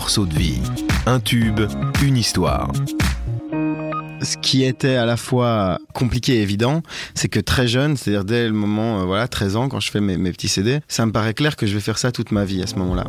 morceau de vie, un tube, une histoire. Ce qui était à la fois compliqué et évident, c'est que très jeune, c'est-à-dire dès le moment, euh, voilà, 13 ans, quand je fais mes, mes petits CD, ça me paraît clair que je vais faire ça toute ma vie à ce moment-là.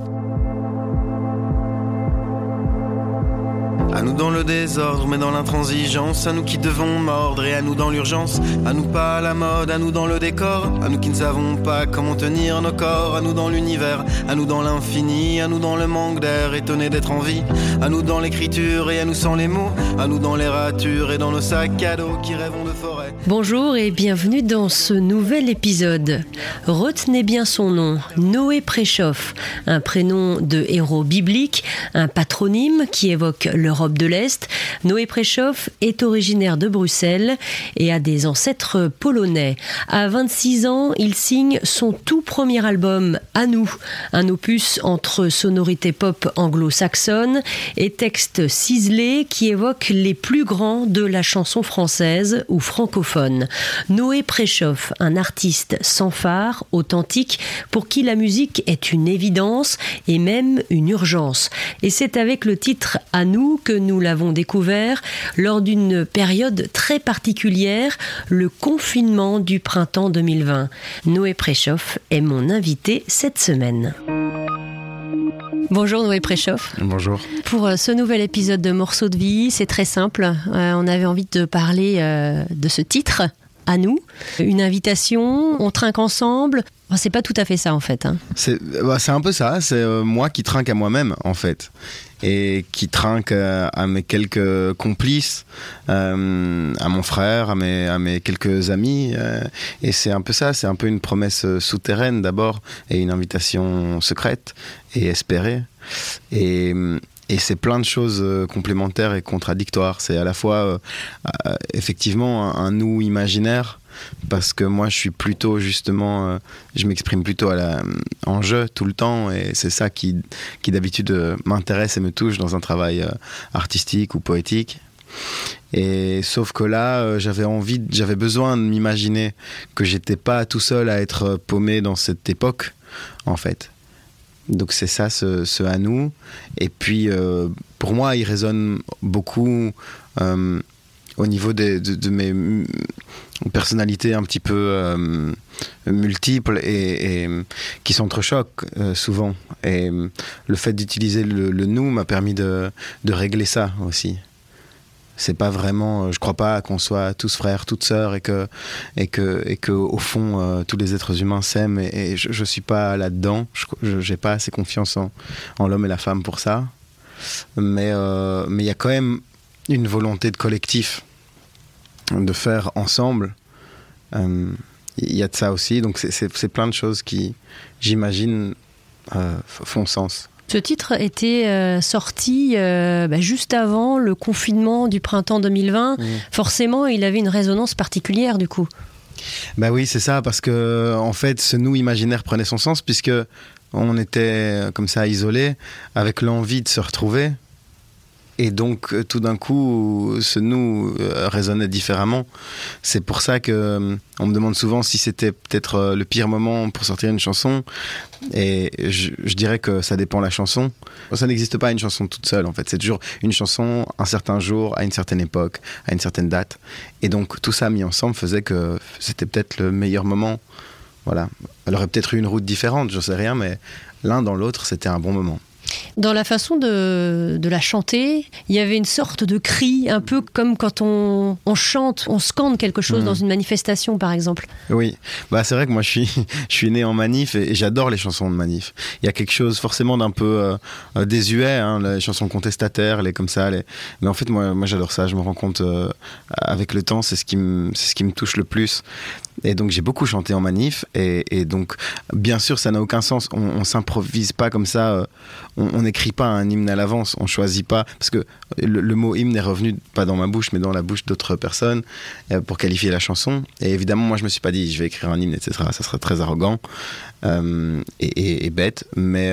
À nous dans le désordre, mais dans l'intransigeance. À nous qui devons mordre et à nous dans l'urgence. À nous pas la mode, à nous dans le décor. À nous qui ne savons pas comment tenir nos corps. À nous dans l'univers, à nous dans l'infini. À nous dans le manque d'air, étonné d'être en vie. À nous dans l'écriture et à nous sans les mots. À nous dans les ratures et dans nos sacs à dos qui rêvons de forêt. Bonjour et bienvenue dans ce nouvel épisode. Retenez bien son nom, Noé Préchoff, un prénom de héros biblique, un patronyme qui évoque de l'Est. Noé Préchoff est originaire de Bruxelles et a des ancêtres polonais. À 26 ans, il signe son tout premier album, À nous, un opus entre sonorité pop anglo-saxonne et textes ciselés qui évoquent les plus grands de la chanson française ou francophone. Noé Préchoff, un artiste sans phare, authentique, pour qui la musique est une évidence et même une urgence. Et c'est avec le titre À nous que nous l'avons découvert lors d'une période très particulière, le confinement du printemps 2020. Noé Préchoff est mon invité cette semaine. Bonjour Noé Préchoff. Bonjour. Pour euh, ce nouvel épisode de Morceaux de vie, c'est très simple. Euh, on avait envie de parler euh, de ce titre, à nous. Une invitation, on trinque ensemble. Enfin, c'est pas tout à fait ça en fait. hein. C'est bah, c'est un peu ça, c'est euh, moi qui trinque à moi-même en fait. Et qui trinque euh, à mes quelques complices, euh, à mon frère, à mes, quelques amis. euh, et c'est un peu ça, c'est un peu une promesse souterraine d'abord, et une invitation secrète et espérée. Et, c'est plein de choses complémentaires et contradictoires. C'est à la fois effectivement un, un nous imaginaire, parce que moi je suis plutôt justement, euh, je m'exprime plutôt à la, en jeu tout le temps, et c'est ça qui, qui d'habitude euh, m'intéresse et me touche dans un travail euh, artistique ou poétique. Et sauf que là, j'avais envie, j'avais besoin de m'imaginer que j'étais pas tout seul à être paumé dans cette époque, en fait. Donc c'est ça, ce, ce à nous. Et puis, pour moi, il résonne beaucoup au niveau de, de mes mm, personnalités un petit peu euh, multiples et, qui s'entrechoquent euh, souvent. Et euh, le fait d'utiliser le, nous m'a permis de, régler ça aussi. C'est pas vraiment, euh, je crois pas qu'on soit tous frères, toutes sœurs et que et que et que au fond tous les êtres humains s'aiment et, je, je suis pas là-dedans. Je j'ai pas assez confiance en, l'homme et la femme pour ça. Mais mais il y a quand même une volonté de collectif de faire ensemble. Euh, Il y a de ça aussi. Donc c'est- plein de choses qui, j'imagine, euh, font sens. Ce titre était euh, sorti euh, bah, juste avant le confinement du printemps 2020. Forcément, il avait une résonance particulière du coup. Bah oui, c'est ça, parce que en fait, ce nous imaginaire prenait son sens puisque on était comme ça isolés, avec l'envie de se retrouver. Et donc, euh, tout d'un coup, ce nous euh, résonnait différemment. C'est pour ça que euh, on me demande souvent si c'était peut-être le pire moment pour sortir une chanson. Et je, dirais que ça dépend la chanson. Ça n'existe pas une chanson toute seule, en fait. C'est toujours une chanson un certain jour, à une certaine époque, à une certaine date. Et donc, tout ça mis ensemble faisait que c'était peut-être le meilleur moment. Voilà. Elle aurait peut-être eu une route différente, je sais rien, mais l'un dans l'autre, c'était un bon moment. Dans la façon de, de la chanter, il y avait une sorte de cri, un peu comme quand on, on chante, on scande quelque chose dans une manifestation par exemple. Oui, bah c'est vrai que moi je suis, je suis né en manif et, et j'adore les chansons de manif. Il y a quelque chose forcément d'un peu euh, désuet, hein, les chansons contestataires, les comme ça. Les... Mais en fait, moi, moi j'adore ça. Je me rends compte euh, avec le temps, c'est ce qui me touche le plus. Et donc j'ai beaucoup chanté en manif et, donc bien sûr ça n'a aucun sens. On, on s'improvise pas comme ça. euh, on n'écrit pas un hymne à l'avance. On choisit pas parce que le, mot hymne est revenu pas dans ma bouche mais dans la bouche d'autres personnes euh, pour qualifier la chanson. Et évidemment moi je me suis pas dit je vais écrire un hymne etc. Ça serait très arrogant euh, et, et- bête. Mais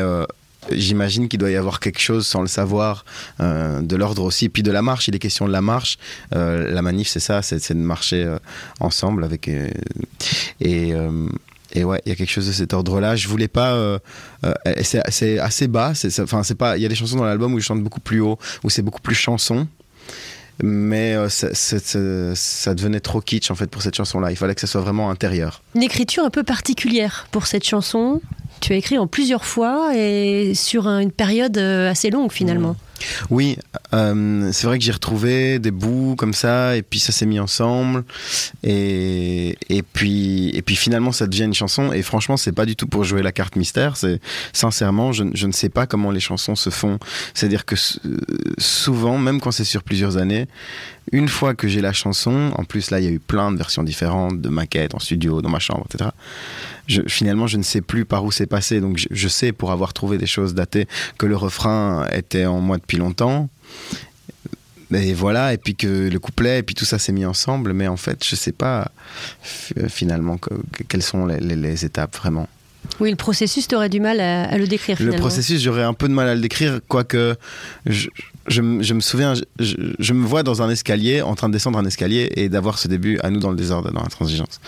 J'imagine qu'il doit y avoir quelque chose sans le savoir, euh, de l'ordre aussi. Puis de la marche, il est question de la marche. Euh, la manif, c'est ça, c'est de marcher euh, ensemble avec. et, ouais, il y a quelque chose de cet ordre-là. Je voulais pas. c'est assez bas. Enfin, c'est pas. Il y a des chansons dans l'album où je chante beaucoup plus haut, où c'est beaucoup plus chanson. Mais ça, ça devenait trop kitsch en fait pour cette chanson-là. Il fallait que ça soit vraiment intérieur. Une écriture un peu particulière pour cette chanson. Tu as écrit en plusieurs fois et sur un- une période euh, assez longue finalement. Oui, euh, c'est vrai que j'ai retrouvé des bouts comme ça, et puis ça s'est mis ensemble, et, puis finalement ça devient une chanson. Et franchement, c'est pas du tout pour jouer la carte mystère. C'est sincèrement, je, je ne sais pas comment les chansons se font. C'est-à-dire que euh, souvent, même quand c'est sur plusieurs années, une fois que j'ai la chanson, en plus là il y a eu plein de versions différentes, de maquettes en studio, dans ma chambre, etc. Je, finalement, je ne sais plus par où c'est passé. Donc, je, je sais, pour avoir trouvé des choses datées, que le refrain était en moi depuis longtemps. Et voilà, et puis que le couplet, et puis tout ça s'est mis ensemble. Mais en fait, je sais pas f- finalement que- que- quelles sont les- les étapes vraiment. Oui, le processus, tu aurais du mal à, à le décrire Le processus, j'aurais un peu de mal à le décrire, quoique je, je me- je me souviens, je, me vois dans un escalier, en train de descendre un escalier et d'avoir ce début à nous dans le désordre, dans la transigence.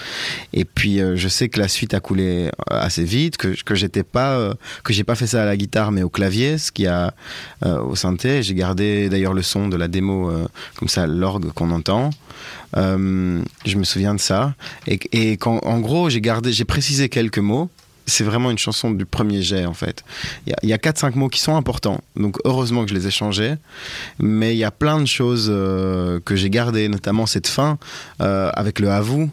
Et puis euh, je sais que la suite a coulé euh, assez vite, que, que j'étais pas, euh, que j'ai pas fait ça à la guitare mais au clavier, ce qui a euh, au synthé. J'ai gardé d'ailleurs le son de la démo, comme ça, l'orgue qu'on entend. Je me souviens de ça. Et, et quand, en gros, j'ai gardé, j'ai précisé quelques mots. C'est vraiment une chanson du premier jet en fait. Il y a- a 4-5 mots qui sont importants, donc heureusement que je les ai changés. Mais il y a plein de choses euh, que j'ai gardées, notamment cette fin euh, avec le à vous,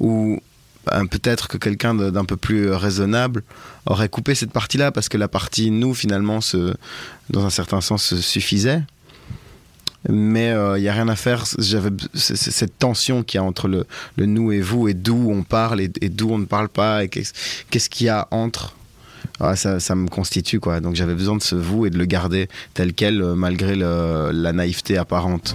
où ben, peut-être que quelqu'un d'un peu plus raisonnable aurait coupé cette partie-là, parce que la partie nous, finalement, se, dans un certain sens, se suffisait. Mais il n'y a rien à faire. J'avais cette tension qu'il y a entre le, nous et vous, et d'où on parle et, d'où on ne parle pas, et qu'est-ce qu'il y a entre. Ah, ça, me constitue, quoi. Donc j'avais besoin de ce vous et de le garder tel quel, euh, malgré la naïveté apparente.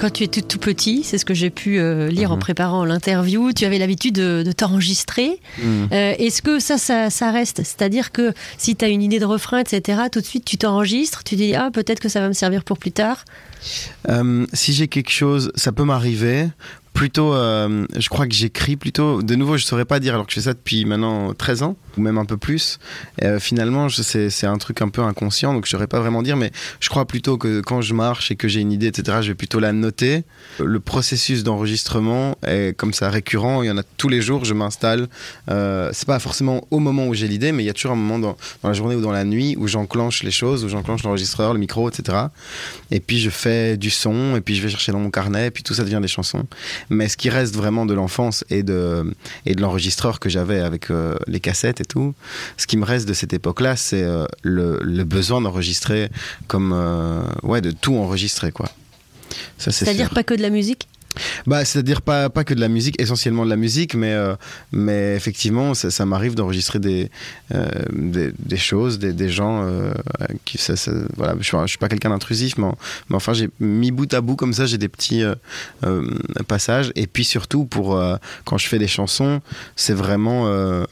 Quand tu étais tout petit, c'est ce que j'ai pu euh, lire en Mhm. préparant l'interview, tu avais l'habitude de, de t'enregistrer. Mm. Euh, Est-ce que ça, ça, ça reste? C'est-à-dire que si tu as une idée de refrain, etc., tout de suite tu t'enregistres, tu dis, ah, peut-être que ça va me servir pour plus tard. Euh, si j'ai quelque chose, ça peut m'arriver. Plutôt, euh, je crois que j'écris plutôt. De nouveau, je saurais pas dire alors que je fais ça depuis maintenant 13 ans, ou même un peu plus. Euh, finalement, c'est un truc un peu inconscient, donc je saurais pas vraiment dire, mais je crois plutôt que quand je marche et que j'ai une idée, etc., je vais plutôt la noter. Le processus d'enregistrement est comme ça récurrent, il y en a tous les jours, je m'installe. Euh, c'est pas forcément au moment où j'ai l'idée, mais il y a toujours un moment dans, dans la journée ou dans la nuit où j'enclenche les choses, où j'enclenche l'enregistreur, le micro, etc. Et puis je fais du son, et puis je vais chercher dans mon carnet, et puis tout ça devient des chansons. Mais ce qui reste vraiment de l'enfance et de, et de l'enregistreur que j'avais avec euh, les cassettes et tout, ce qui me reste de cette époque-là, c'est euh, le, le besoin d'enregistrer comme. euh, ouais, de tout enregistrer, quoi. Ça, c'est C'est-à-dire pas que de la musique? Bah, c'est-à-dire pas, pas que de la musique, essentiellement de la musique, mais, euh, mais effectivement, ça, m'arrive d'enregistrer des, euh, des, des choses, des, des gens euh, qui. Voilà, je, suis, je suis pas quelqu'un d'intrusif, mais, mais enfin, j'ai mis bout à bout comme ça, j'ai des petits passages. Et puis surtout, pour, quand je fais des chansons, c'est vraiment.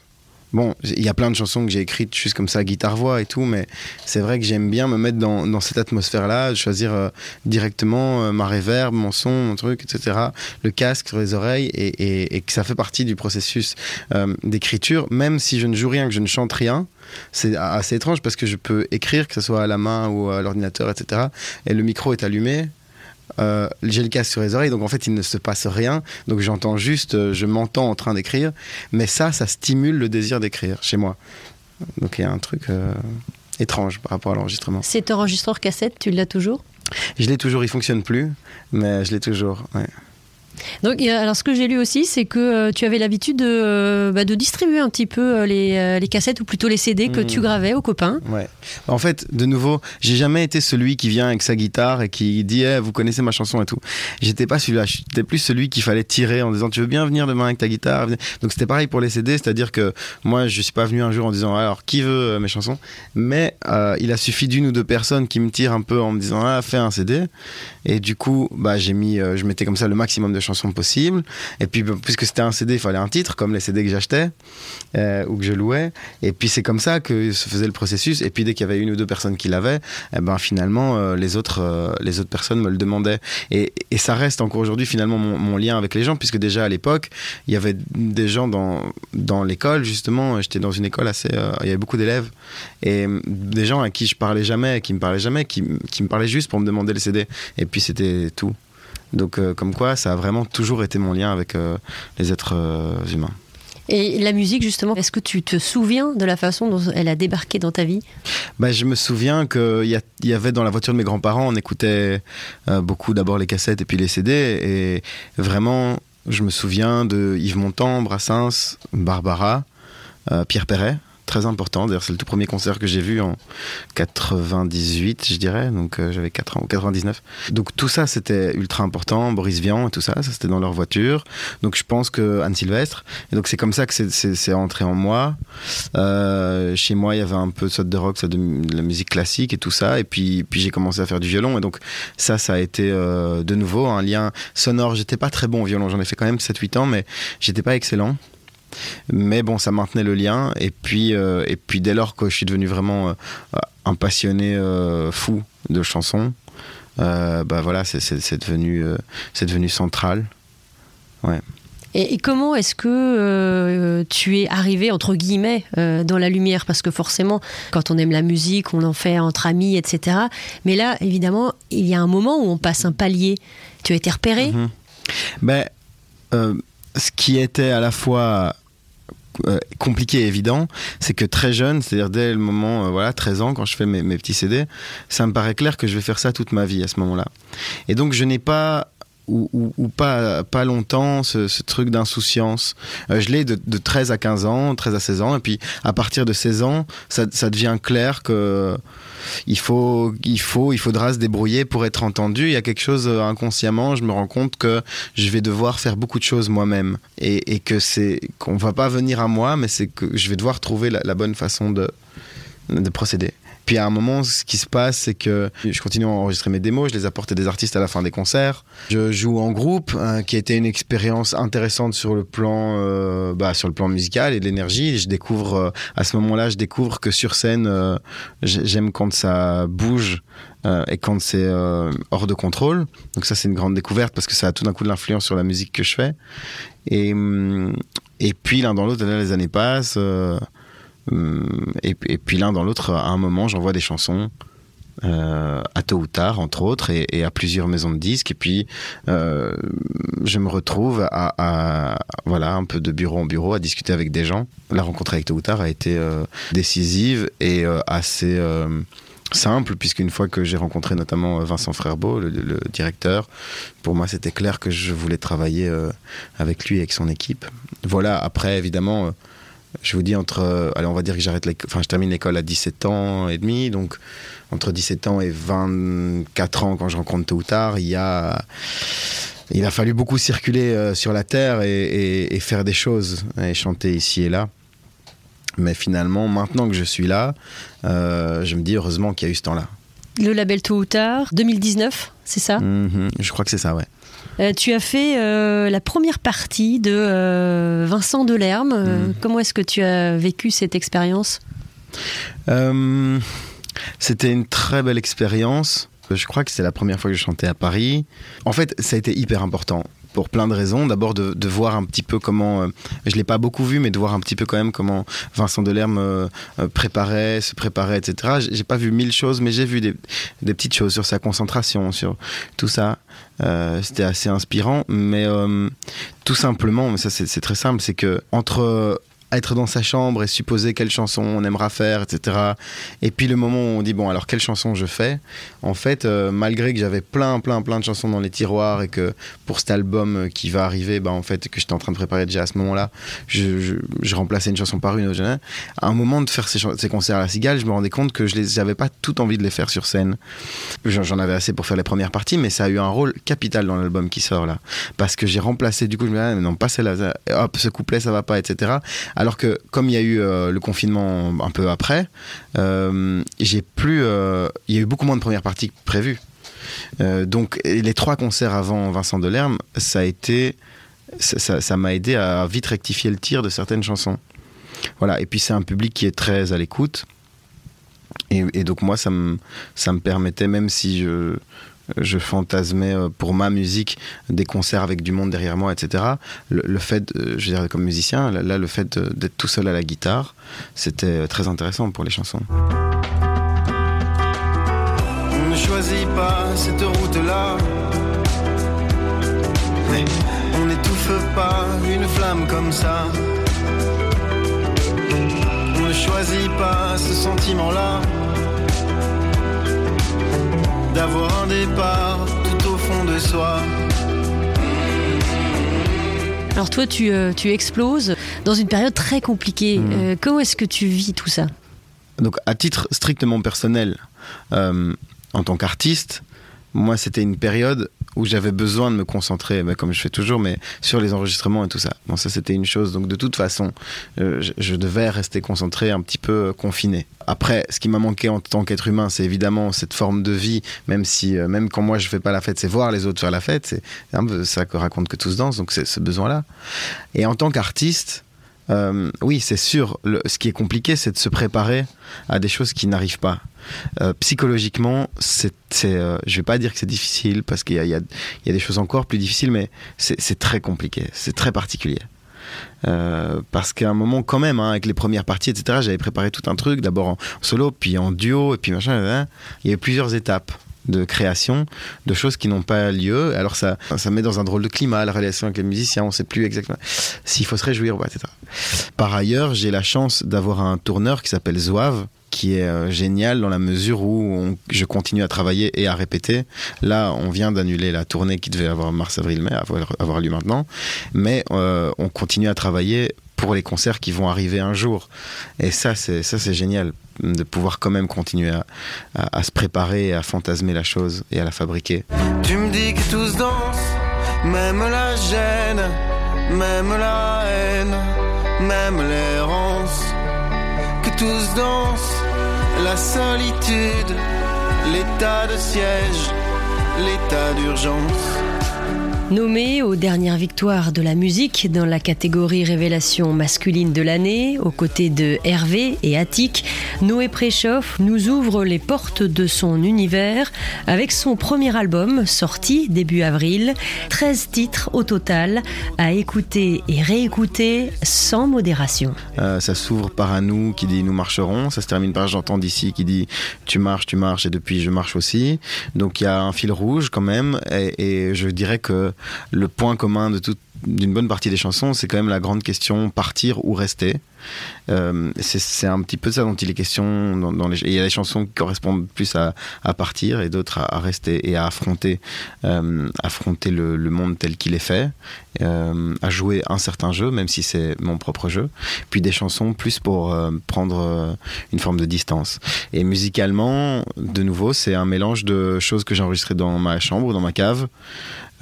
Bon, il y a plein de chansons que j'ai écrites juste comme ça, guitare-voix et tout, mais c'est vrai que j'aime bien me mettre dans, cette atmosphère-là, choisir euh, directement euh, ma réverb, mon son, mon truc, etc. Le casque sur les oreilles et que ça fait partie du processus euh, d'écriture, même si je ne joue rien, que je ne chante rien. C'est assez étrange parce que je peux écrire, que ce soit à la main ou à l'ordinateur, etc. Et le micro est allumé. Euh, j'ai le casque sur les oreilles, donc en fait il ne se passe rien, donc j'entends juste, euh, je m'entends en train d'écrire, mais ça, ça stimule le désir d'écrire chez moi. Donc il y a un truc euh, étrange par rapport à l'enregistrement. Cet enregistreur cassette, tu l'as toujours? Je l'ai toujours, il fonctionne plus, mais je l'ai toujours. ouais. Donc, alors, ce que j'ai lu aussi, c'est que euh, tu avais l'habitude de, euh, bah, de, distribuer un petit peu euh, les, les, cassettes ou plutôt les CD que tu mmh. gravais aux copains. Ouais. En fait, de nouveau, j'ai jamais été celui qui vient avec sa guitare et qui dit eh, Vous connaissez ma chanson et tout. J'étais pas celui-là. J'étais plus celui qu'il fallait tirer en disant Tu veux bien venir demain avec ta guitare? Donc, c'était pareil pour les CD, c'est-à-dire que moi, je suis pas venu un jour en disant Alors, qui veut mes chansons? Mais il a suffi d'une ou deux personnes qui me tirent un peu en me disant Ah, fais un CD. Et du coup, bah, j'ai mis, je mettais comme ça le maximum de chansons possible. Et puis, puisque c'était un CD, il fallait un titre, comme les CD que j'achetais euh, ou que je louais. Et puis, c'est comme ça que se faisait le processus. Et puis, dès qu'il y avait une ou deux personnes qui l'avaient, eh ben, finalement, euh, les, autres, euh, les autres personnes me le demandaient. Et, ça reste encore aujourd'hui, finalement, mon, lien avec les gens, puisque déjà à l'époque, il y avait des gens dans, dans l'école, justement. J'étais dans une école assez. il y avait beaucoup d'élèves. Et des gens à qui je parlais jamais, qui me parlaient jamais, qui, qui me parlaient juste pour me demander les CD. Et puis, c'était tout. Donc, euh, comme quoi, ça a vraiment toujours été mon lien avec euh, les êtres euh, humains. Et la musique, justement, est-ce que tu te souviens de la façon dont elle a débarqué dans ta vie? Bah, Je me souviens qu'il y, y, avait dans la voiture de mes grands-parents, on écoutait beaucoup d'abord les cassettes et puis les CD. Et vraiment, je me souviens de Yves Montand, Brassens, Barbara, Pierre Perret très important. D'ailleurs, c'est le tout premier concert que j'ai vu en 98, je dirais. Donc, euh, j'avais 4 ans, ou 99. Donc, tout ça, c'était ultra important. Boris Vian et tout ça, ça c'était dans leur voiture. Donc, je pense que Anne Sylvestre. Et donc, c'est comme ça que c'est entré en moi. Euh, chez moi, il y avait un peu de de rock, de, la musique classique et tout ça. Et puis, puis j'ai commencé à faire du violon. Et donc, ça, ça a été euh, de nouveau un lien sonore. J'étais pas très bon au violon. J'en ai fait quand même 7-8 ans, mais j'étais pas excellent. Mais bon, ça maintenait le lien. Et puis, euh, et puis dès lors que je suis devenu vraiment euh, un passionné euh, fou de chansons, bah voilà, c'est devenu, c'est devenu central. Ouais. Et, comment est-ce que tu es arrivé, entre guillemets, dans la lumière? Parce que forcément, quand on aime la musique, on en fait entre amis, etc. Mais là, évidemment, il y a un moment où on passe un palier. Tu as été repéré? Mm-hmm. ben, Ce qui était à la fois euh, compliqué et évident, c'est que très jeune, c'est-à-dire dès le moment, euh, voilà, 13 ans, quand je fais mes, petits CD, ça me paraît clair que je vais faire ça toute ma vie à ce moment-là. Et donc je n'ai pas ou, pas, pas longtemps ce, truc d'insouciance. Euh, je l'ai de, 13 à 15 ans, 13 à 16 ans, et puis à partir de 16 ans, ça, ça devient clair que il faut, il faut, il faudra se débrouiller pour être entendu. Il y a quelque chose euh, inconsciemment, je me rends compte que je vais devoir faire beaucoup de choses moi-même et, et, que c'est qu'on va pas venir à moi, mais c'est que je vais devoir trouver la, la bonne façon de, de procéder. Puis à un moment, ce qui se passe, c'est que je continue à enregistrer mes démos, je les apporte à des artistes à la fin des concerts. Je joue en groupe, hein, qui a été une expérience intéressante sur le plan, euh, bah, sur le plan musical et de l'énergie. Je découvre, euh, à ce moment-là, je découvre que sur scène, euh, j'aime quand ça bouge. et quand c'est hors de contrôle. Donc ça c'est une grande découverte parce que ça a tout d'un coup de l'influence sur la musique que je fais. Et, hum, et puis l'un dans l'autre, les années passent. Et, puis l'un dans l'autre, à un moment, j'envoie des chansons. Euh, à tôt ou tard, entre autres, et, à plusieurs maisons de disques. Et puis, euh, je me retrouve à, voilà, un peu de bureau en bureau, à discuter avec des gens. La rencontre avec tôt ou tard a été décisive et assez simple, puisqu'une fois que j'ai rencontré notamment Vincent Frerbeau, le, le, directeur, pour moi c'était clair que je voulais travailler avec lui et avec son équipe. Voilà, après évidemment je vous dis entre allez on va dire que j'arrête enfin je termine l'école à 17 ans et demi. Donc entre 17 ans et 24 ans quand je rencontre tôt ou tard il y a il a fallu beaucoup circuler euh, sur la terre et, faire des choses et chanter ici et là. Mais finalement maintenant que je suis là euh, je me dis heureusement qu'il y a eu ce temps là le label tôt ou tard 2019 c'est ça? Mm-hmm. je crois que c'est ça ouais euh, tu as fait euh, la première partie de euh, Vincent Delerme. Mm. Comment est-ce que tu as vécu cette expérience? C'était une très belle expérience. Je crois que c'est la première fois que je chantais à Paris. En fait, ça a été hyper important pour plein de raisons. D'abord de, voir un petit peu comment, euh, je l'ai pas beaucoup vu, mais de voir un petit peu quand même comment Vincent Delerme euh, euh, préparait, se préparait, etc. J'ai pas vu mille choses, mais j'ai vu des, des, petites choses sur sa concentration, sur tout ça. C'était assez inspirant, mais tout simplement, mais ça c'est très simple, c'est que entre être dans sa chambre et supposer quelle chanson on aimera faire, etc. Et puis le moment où on dit bon alors quelle chanson je fais, en fait euh, malgré que j'avais plein plein plein de chansons dans les tiroirs et que pour cet album qui va arriver, bah en fait que j'étais en train de préparer déjà à ce moment-là, je, je, remplaçais une chanson par une. À un moment de faire ces, ces, concerts à la Cigale, je me rendais compte que je n'avais pas tout envie de les faire sur scène. J'en avais assez pour faire les premières parties, mais ça a eu un rôle capital dans l'album qui sort là, parce que j'ai remplacé du coup je me disais ah, non pas celle-là, hop ce couplet ça va pas, etc. Alors que comme il y a eu euh, le confinement un peu après, euh, j'ai plus, euh, il y a eu beaucoup moins de premières parties prévues. donc les trois concerts avant Vincent Delerme, ça a été, ça m'a aidé à vite rectifier le tir de certaines chansons. Voilà. Et puis c'est un public qui est très à l'écoute. Et, et, donc moi, ça me, ça me permettait, même si je, je fantasmais euh, pour ma musique des concerts avec du monde derrière moi, etc. Le, fait, je veux dire, comme musicien, là, le fait d'être tout seul à la guitare, c'était très intéressant pour les chansons. On ne choisit pas cette route-là, on n'étouffe pas une flamme comme ça. On ne choisit pas ce sentiment-là d'avoir un départ tout au fond de soi. Alors toi, tu, euh, tu exploses dans une période très compliquée. Mmh. Euh, comment est-ce que tu vis tout ça? Donc à titre strictement personnel, euh, en tant qu'artiste, moi c'était une période où j'avais besoin de me concentrer, bah, comme je fais toujours, mais sur les enregistrements et tout ça. Bon, ça c'était une chose. Donc de toute façon, euh, je, devais rester concentré, un petit peu euh, confiné. Après, ce qui m'a manqué en tant qu'être humain, c'est évidemment cette forme de vie, même si, euh, même quand moi je fais pas la fête, c'est voir les autres faire la fête. C'est ça que raconte que tous dansent, donc c'est ce besoin-là. Et en tant qu'artiste, oui, c'est sûr. ce qui est compliqué, c'est de se préparer à des choses qui n'arrivent pas. Euh, psychologiquement, c'est, euh, je vais pas dire que c'est difficile parce qu'il y a, des choses encore plus difficiles, mais c'est, très compliqué, c'est très particulier. Euh, parce qu'à un moment quand même hein, avec les premières parties etc j'avais préparé tout un truc d'abord en solo puis en duo et puis machin il y a plusieurs étapes de création de choses qui n'ont pas lieu. Alors ça, ça met dans un drôle de climat la relation avec les musiciens, on ne sait plus exactement s'il faut se réjouir, etc. Par ailleurs, j'ai la chance d'avoir un tourneur qui s'appelle Zouave, qui est euh, génial dans la mesure où je continue à travailler et à répéter. Là, on vient d'annuler la tournée qui devait avoir mars, avril, mai, avoir, avoir lieu maintenant, mais euh, on continue à travailler pour les concerts qui vont arriver un jour. Et ça, c'est ça, c'est génial de pouvoir quand même continuer à, se préparer, à fantasmer la chose et à la fabriquer. Tu me dis que tous dansent, même la gêne, même la haine, même l'errance, que tous dansent la solitude, l'état de siège, l'état d'urgence. Nommé aux dernières victoires de la musique dans la catégorie révélation masculine de l'année, aux côtés de Hervé et Attic, Noé Préchoff nous ouvre les portes de son univers avec son premier album sorti début avril, 13 titres au total à écouter et réécouter sans modération. Euh, ça s'ouvre par un nous qui dit nous marcherons, ça se termine par j'entends d'ici qui dit tu marches, tu marches et depuis je marche aussi. Donc il y a un fil rouge quand même et je dirais que le point commun de d'une bonne partie des chansons, c'est quand même la grande question partir ou rester. Euh, c'est un petit peu ça dont il est question. Il y a des chansons qui correspondent plus à, partir et d'autres à, rester et à affronter, euh, affronter le, monde tel qu'il est fait, euh, à jouer un certain jeu, même si c'est mon propre jeu. Puis des chansons plus pour prendre une forme de distance. Et musicalement, de nouveau, c'est un mélange de choses que j'ai enregistrées dans ma chambre, dans ma cave.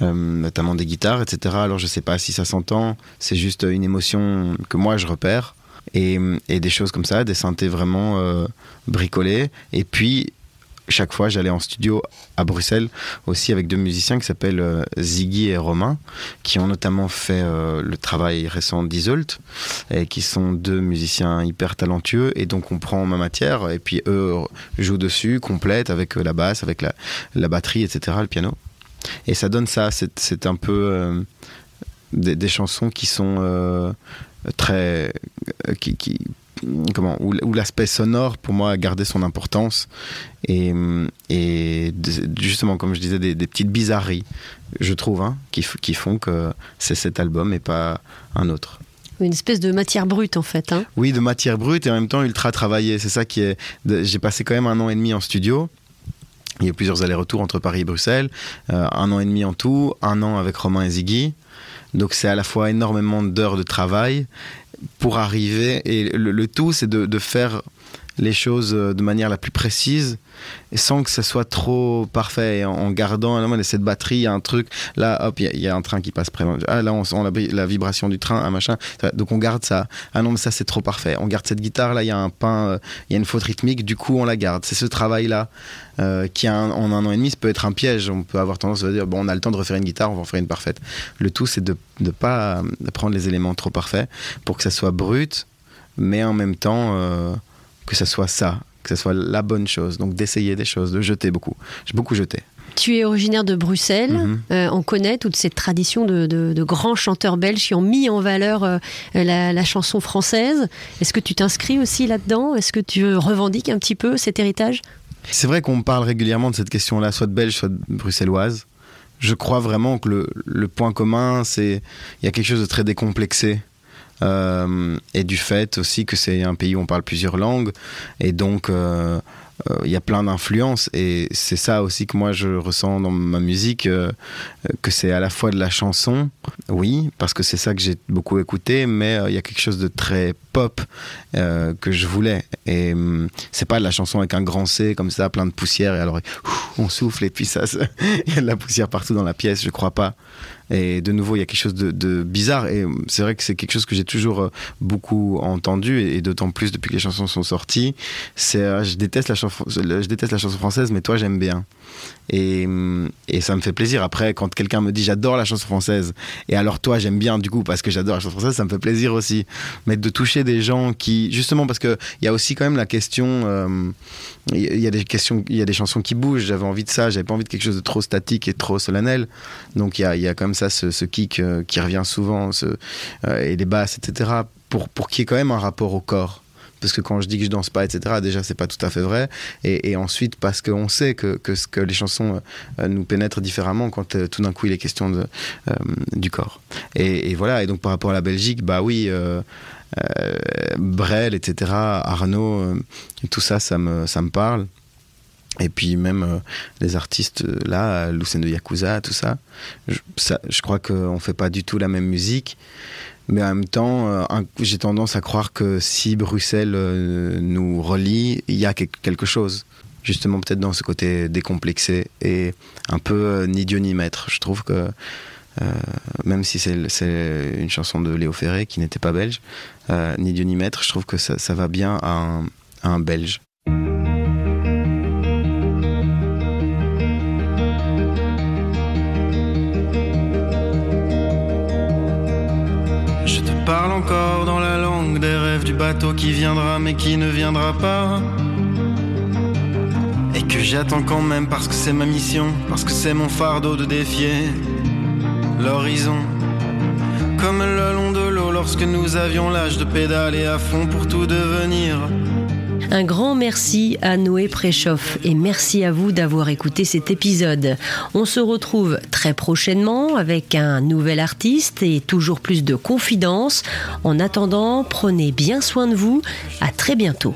Notamment des guitares, etc. Alors je sais pas si ça s'entend, c'est juste une émotion que moi je repère et, des choses comme ça, des synthés vraiment euh, bricolés. Et puis, chaque fois, j'allais en studio à Bruxelles aussi avec deux musiciens qui s'appellent euh, Ziggy et Romain, qui ont notamment fait euh, le travail récent d'Isolt, et qui sont deux musiciens hyper talentueux. Et donc, on prend ma matière, et puis eux jouent dessus, complètent avec la basse, avec la batterie, etc., le piano. Et ça donne ça, c'est un peu des, des, chansons qui sont très euh, qui, qui comment où, l'aspect sonore pour moi a gardé son importance et, et justement comme je disais des, petites bizarreries je trouve hein, qui, qui, font que c'est cet album et pas un autre Une espèce de matière brute en fait. Hein. Oui, de matière brute et en même temps ultra travaillée. C'est ça qui est. J'ai passé quand même un an et demi en studio. Il y a plusieurs allers-retours entre Paris et Bruxelles. Euh, un an et demi en tout, un an avec Romain et Ziggy. Donc c'est à la fois énormément d'heures de travail pour arriver. Et le, tout, c'est de, de, faire les choses euh, de manière la plus précise sans que ça soit trop parfait. En gardant là, cette batterie il y a un truc. Là hop il y, a un train qui passe près. Ah là on sent la, vibration du train un machin. Donc on garde ça. Ah non mais ça c'est trop parfait. On garde cette guitare là il y a un pain euh, il y a une faute rythmique. Du coup on la garde. C'est ce travail là euh, qui en un an et demi ça peut être un piège. On peut avoir tendance à dire bon on a le temps de refaire une guitare on va en faire une parfaite. Le tout c'est de ne pas prendre les éléments trop parfaits pour que ça soit brut mais en même temps que ça soit ça, que ce soit la bonne chose. Donc d'essayer des choses, de jeter beaucoup. J'ai beaucoup jeté. Tu es originaire de Bruxelles. Mhm. Euh, on connaît toute cette tradition de, grands chanteurs belges qui ont mis en valeur euh, la, chanson française. Est-ce que tu t'inscris aussi là-dedans? Est-ce que tu revendiques un petit peu cet héritage? C'est vrai qu'on parle régulièrement de cette question-là, soit de belge, soit de bruxelloise. Je crois vraiment que le, le point commun, c'est il y a quelque chose de très décomplexé et du fait aussi que c'est un pays où on parle plusieurs langues. Et donc euh, euh, il y a plein d'influences. Et c'est ça aussi que moi je ressens dans ma musique que c'est à la fois de la chanson oui parce que c'est ça que j'ai beaucoup écouté mais il y a quelque chose de très pop que je voulais. Et hum, c'est pas de la chanson avec un grand C comme ça plein de poussière et alors on souffle et puis ça il y a de la poussière partout dans la pièce je crois pas et de nouveau, il y a quelque chose de, bizarre. Et c'est vrai que c'est quelque chose que j'ai toujours euh, beaucoup entendu, et, d'autant plus depuis que les chansons sont sorties. C'est, euh, je déteste la chanson, française, mais toi j'aime bien. Et, et, ça me fait plaisir. Après, quand quelqu'un me dit j'adore la chanson française, et alors toi j'aime bien du coup parce que j'adore la chanson française, ça me fait plaisir aussi. Mais de toucher des gens qui, justement, parce qu'il y a aussi quand même la question, euh, il y a des questions, il y a des chansons qui bougent. J'avais envie de ça, j'avais pas envie de quelque chose de trop statique et trop solennel. Donc il y a, y a, quand même ça, ce, kick euh, qui revient souvent, euh, et les basses, etc. Pour, pour qu'il y ait quand même un rapport au corps parce que quand je dis que je danse pas, etc., déjà c'est pas tout à fait vrai. Et, ensuite parce qu'on sait que, que, que, les chansons euh, nous pénètrent différemment quand euh, tout d'un coup il est question de, euh, du corps. Et, voilà. Et donc par rapport à la Belgique, bah oui. Brel, etc., Arnaud, tout ça, ça me, ça me parle. Et puis même les artistes là, Lucien de Yakuza, tout ça, je, ça, je crois qu'on fait pas du tout la même musique. Mais en même temps, euh, j'ai tendance à croire que si Bruxelles euh, nous relie, il y a quelque chose. Justement, peut-être dans ce côté décomplexé et un peu euh, ni Dieu ni maître. Je trouve que même si c'est une chanson de Léo Ferré qui n'était pas belge, ni Dieu ni maître, je trouve que ça, ça va bien à un, à un belge. Encore dans la langue des rêves du bateau qui viendra mais qui ne viendra pas. Et que j'attends quand même parce que c'est ma mission, parce que c'est mon fardeau de défier l'horizon. Comme le long de l'eau lorsque nous avions l'âge de pédaler à fond pour tout devenir. Un grand merci à Noé Préchoff et merci à vous d'avoir écouté cet épisode. On se retrouve très prochainement avec un nouvel artiste et toujours plus de confidences. En attendant, prenez bien soin de vous. À très bientôt.